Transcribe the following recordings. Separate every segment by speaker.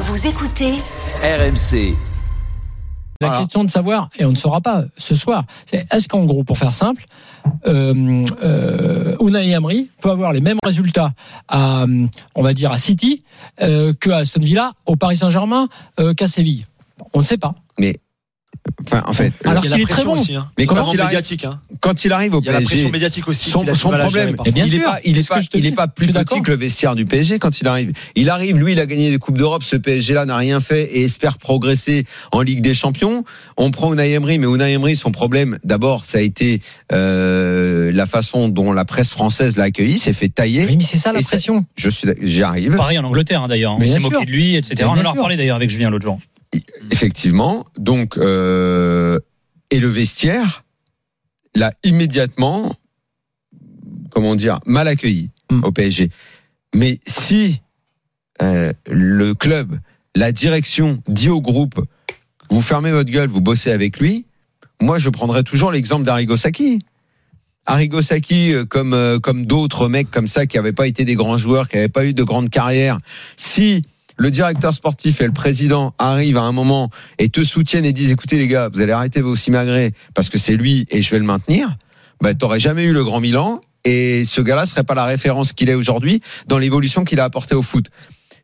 Speaker 1: Vous écoutez
Speaker 2: RMC.
Speaker 3: La
Speaker 4: Voilà.
Speaker 3: question de savoir, et on ne saura pas ce soir, c'est est-ce qu'en gros, pour faire simple, euh, euh, Unai Emery peut avoir les mêmes résultats à, euh, on va dire, à City euh, que à Aston Villa, au Paris Saint-Germain, euh, qu'à Séville? On ne sait pas.
Speaker 4: Enfin, en fait,
Speaker 3: Alors qu'il
Speaker 5: la
Speaker 3: est très
Speaker 5: pression
Speaker 3: bon.
Speaker 5: aussi. Hein.
Speaker 4: Mais quand il arrive-
Speaker 5: médiatique. Hein.
Speaker 4: quand il arrive au
Speaker 5: Il y a la
Speaker 4: PSG,
Speaker 5: pression médiatique aussi.
Speaker 4: son, problème, il est
Speaker 3: sûr,
Speaker 4: pas, il est pas, il est plus petit que le vestiaire du PSG quand il arrive. Il arrive, lui, il a gagné des coupes d'Europe. Ce PSG-là n'a rien fait et espère progresser en Ligue des Champions. On prend Unai Emery, mais Unai Emery, son problème, d'abord, ça a été euh, la façon dont la presse française l'a accueilli, s'est fait tailler.
Speaker 3: Oui, mais c'est ça la
Speaker 4: ça-
Speaker 3: pression.
Speaker 4: Je suis, j'y arrive.
Speaker 6: Pareil en Angleterre hein, d'ailleurs. On
Speaker 3: Mais
Speaker 6: s'est moqué de lui, etc. On en a reparlé d'ailleurs avec Julien l'autre jour.
Speaker 4: Effectivement. Donc, euh, et le vestiaire l'a immédiatement, comment dire, mal accueilli
Speaker 3: Mm.
Speaker 4: au PSG. Mais si euh, le club, la direction dit au groupe, vous fermez votre gueule, vous bossez avec lui, moi je prendrais toujours l'exemple d'Arrigo Sacchi. Arrigo Sacchi, euh, comme euh, comme d'autres mecs comme ça qui n'avaient pas été des grands joueurs, qui n'avaient pas eu de grande carrière, si le directeur sportif et le président arrivent à un moment et te soutiennent et disent écoutez les gars, vous allez arrêter vos simagrées parce que c'est lui et je vais le maintenir, bah t'aurais jamais eu le grand Milan et ce gars-là serait pas la référence qu'il est aujourd'hui dans l'évolution qu'il a apporté au foot.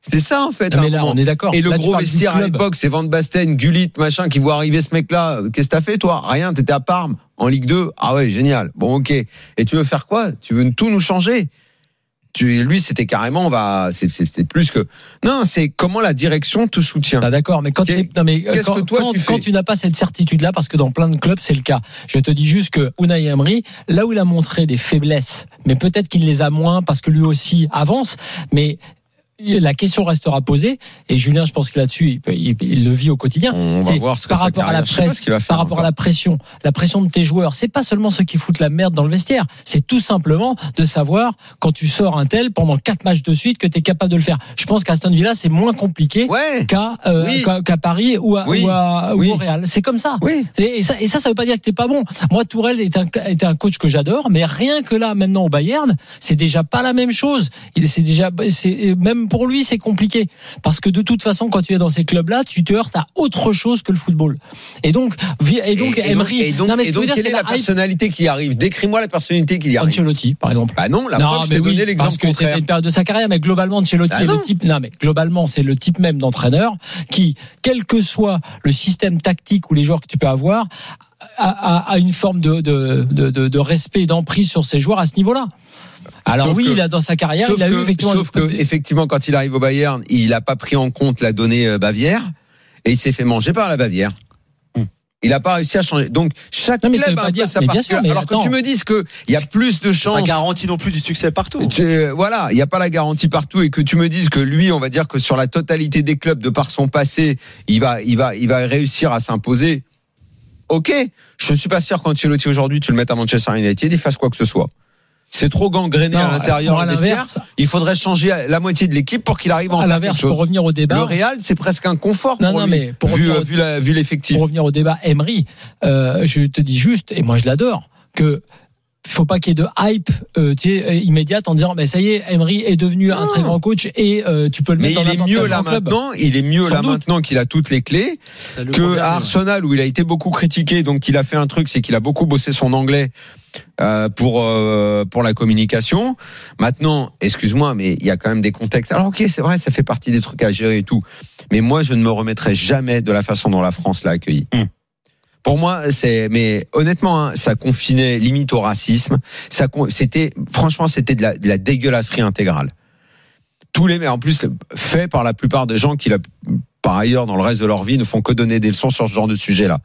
Speaker 4: C'est ça en fait.
Speaker 3: Non, mais là, on est d'accord.
Speaker 4: Et le
Speaker 3: Là,
Speaker 4: gros vestiaire à l'époque, c'est Van Basten, Gullit, machin, qui voit arriver ce mec-là. Qu'est-ce que t'as fait, toi? Rien, t'étais à Parme, en Ligue 2. Ah ouais, génial. Bon, ok. Et tu veux faire quoi? Tu veux tout nous changer? Tu, lui, c'était carrément, on va, c'est, plus que, non, c'est comment la direction te soutient.
Speaker 3: Ah, d'accord, mais quand, non, mais euh,
Speaker 4: qu'est-ce
Speaker 3: quand,
Speaker 4: que toi,
Speaker 3: quand-
Speaker 4: tu
Speaker 3: quand tu n'as pas cette certitude-là, parce que dans plein de clubs c'est le cas, je te dis juste que Unai Emery, là où il a montré des faiblesses, mais peut-être qu'il les a moins parce que lui aussi avance, mais la question restera posée et Julien, je pense que là-dessus, il, peut- il- il le vit au quotidien.
Speaker 4: On va voir ce que
Speaker 3: par rapport à la presse,
Speaker 4: va faire
Speaker 3: par rapport à la pression, la pression de tes joueurs, c'est pas seulement ceux qui foutent la merde dans le vestiaire, c'est tout simplement de savoir quand tu sors un tel pendant quatre matchs de suite que tu es capable de le faire. Je pense qu'à Aston Villa, c'est moins compliqué
Speaker 4: Ouais.
Speaker 3: qu'à euh,
Speaker 4: Oui.
Speaker 3: Paris ou à,
Speaker 4: Oui.
Speaker 3: ou à- ou
Speaker 4: Oui.
Speaker 3: au Real. C'est comme ça. Et et ça, et ça, ça veut pas dire que t'es pas bon. Moi, Tourelle est un, est un coach que j'adore, mais rien que là, maintenant au Bayern, c'est déjà pas la même chose. Il, c'est déjà, c'est même pour lui, c'est compliqué parce que de toute façon, quand tu es dans ces clubs-là, tu te heurtes à autre chose que le football. Et donc, et donc,
Speaker 4: et,
Speaker 3: Emery.
Speaker 4: et donc,
Speaker 3: non, mais
Speaker 4: et donc,
Speaker 3: je dire,
Speaker 4: quelle est la, personnalité qui arrive? Décris-moi la personnalité qui arrive.
Speaker 3: Ancelotti, par exemple.
Speaker 4: Bah non, la
Speaker 3: non,
Speaker 4: preuve, je
Speaker 3: mais
Speaker 4: t'ai
Speaker 3: oui,
Speaker 4: donné l'exemple
Speaker 3: parce que c'était une période de sa carrière, mais globalement, Ancelotti
Speaker 4: Ah
Speaker 3: est le type. Non, mais globalement, c'est le type même d'entraîneur qui, quel que soit le système tactique ou les joueurs que tu peux avoir, a une forme de, de, de, de, de respect et d'emprise sur ses joueurs à ce niveau-là. Alors
Speaker 4: Sauf
Speaker 3: oui,
Speaker 4: que-
Speaker 3: il a dans sa carrière, il a
Speaker 4: que,
Speaker 3: eu effectivement.
Speaker 4: sauf que, effectivement, quand il arrive au Bayern, il n'a pas pris en compte la donnée euh, Bavière et il s'est fait manger par la Bavière. Il n'a pas réussi à changer. Donc chaque
Speaker 3: Non, mais ça
Speaker 4: club
Speaker 3: veut
Speaker 4: a
Speaker 3: pas dire-
Speaker 4: sa
Speaker 3: mais bien sûr,
Speaker 4: particularité.
Speaker 3: mais
Speaker 4: Alors que tu me dises que il y a plus de
Speaker 5: Pas
Speaker 4: chances.
Speaker 5: garantie non plus du succès partout.
Speaker 4: Tu- voilà, il n'y a pas la garantie partout et que tu me dises que lui, on va dire que sur la totalité des clubs, de par son passé, il va, il va, il va réussir à s'imposer. Ok, je ne suis pas sûr qu'Ancelotti aujourd'hui, tu le mettes à Manchester United, il fasse quoi que ce soit. C'est trop gangréné
Speaker 3: Non,
Speaker 4: à l'intérieur.
Speaker 3: à
Speaker 4: le
Speaker 3: l'inverse,
Speaker 4: Il faudrait changer la moitié de l'équipe pour qu'il arrive en
Speaker 3: à l'inverse, pour revenir au
Speaker 4: Le
Speaker 3: débat,
Speaker 4: Real, c'est presque un confort
Speaker 3: Non,
Speaker 4: pour
Speaker 3: non,
Speaker 4: lui,
Speaker 3: mais pour
Speaker 4: vu,
Speaker 3: revenir au-
Speaker 4: vu la- vu l'effectif.
Speaker 3: pour revenir au débat Emery, euh, je te dis juste, et moi je l'adore, que faut pas qu'il y ait de hype euh, tu sais, euh, immédiate en disant mais ça y est Emery est devenu un très grand coach et euh, tu peux le
Speaker 4: Mais
Speaker 3: mettre
Speaker 4: il
Speaker 3: dans
Speaker 4: est
Speaker 3: n'importe
Speaker 4: mieux là
Speaker 3: club.
Speaker 4: maintenant. Il est mieux
Speaker 3: Sans
Speaker 4: là
Speaker 3: doute.
Speaker 4: maintenant qu'il a toutes les clés.
Speaker 5: Le
Speaker 4: que
Speaker 5: problème.
Speaker 4: à Arsenal où il a été beaucoup critiqué, donc il a fait un truc, c'est qu'il a beaucoup bossé son anglais euh, pour euh, pour la communication. Maintenant, excuse-moi, mais il y a quand même des contextes. Alors ok, c'est vrai, ça fait partie des trucs à gérer et tout. Mais moi, je ne me remettrai jamais de la façon dont la France l'a accueilli.
Speaker 6: Hmm.
Speaker 4: Pour moi, c'est, mais honnêtement, hein, ça confinait limite au racisme. Ça, c'était, franchement, c'était de la, de la dégueulasserie intégrale. Tous les, mais en plus, fait par la plupart des gens qui, par ailleurs, dans le reste de leur vie, ne font que donner des leçons sur ce genre de sujet-là.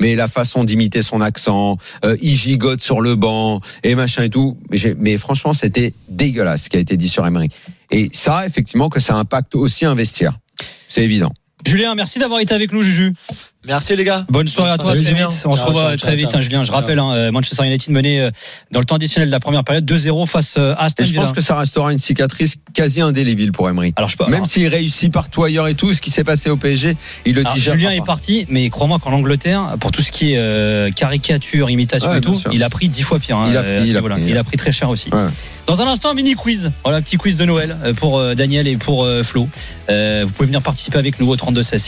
Speaker 4: Mais la façon d'imiter son accent, euh, il gigote sur le banc et machin et tout. Mais, mais franchement, c'était dégueulasse ce qui a été dit sur Emery. Et ça, effectivement, que ça impacte aussi un vestiaire. C'est évident.
Speaker 6: Julien, merci d'avoir été avec nous, Juju.
Speaker 5: Merci les gars.
Speaker 6: Bonne soirée à toi,
Speaker 3: Salut,
Speaker 6: très
Speaker 3: Julien.
Speaker 6: vite. On se revoit
Speaker 5: ciao,
Speaker 6: très
Speaker 5: ciao,
Speaker 6: vite, hein, Julien. Je rappelle, hein, euh, Manchester United mené euh, dans le temps additionnel de la première période 2-0 face euh, à Aston
Speaker 4: Et je
Speaker 6: Villa.
Speaker 4: pense que ça restera une cicatrice quasi indélébile pour Emery.
Speaker 6: Alors, je peux,
Speaker 4: Même s'il réussit partout ailleurs et tout, ce qui s'est passé au PSG, il le
Speaker 6: alors,
Speaker 4: digère
Speaker 6: Julien est parti, mais crois-moi qu'en Angleterre, pour tout ce qui est euh, caricature, imitation
Speaker 4: Ouais,
Speaker 6: et tout,
Speaker 4: sûr.
Speaker 6: il a pris dix fois pire. hein,
Speaker 4: Il a pris,
Speaker 6: à ce
Speaker 4: il a
Speaker 6: niveau-là.
Speaker 4: pris,
Speaker 6: Il a pris très cher aussi.
Speaker 4: Ouais.
Speaker 6: Dans un instant, mini quiz. Voilà, petit quiz de Noël euh, pour euh, Daniel et pour euh, Flo. Vous pouvez venir participer avec nous au 32 16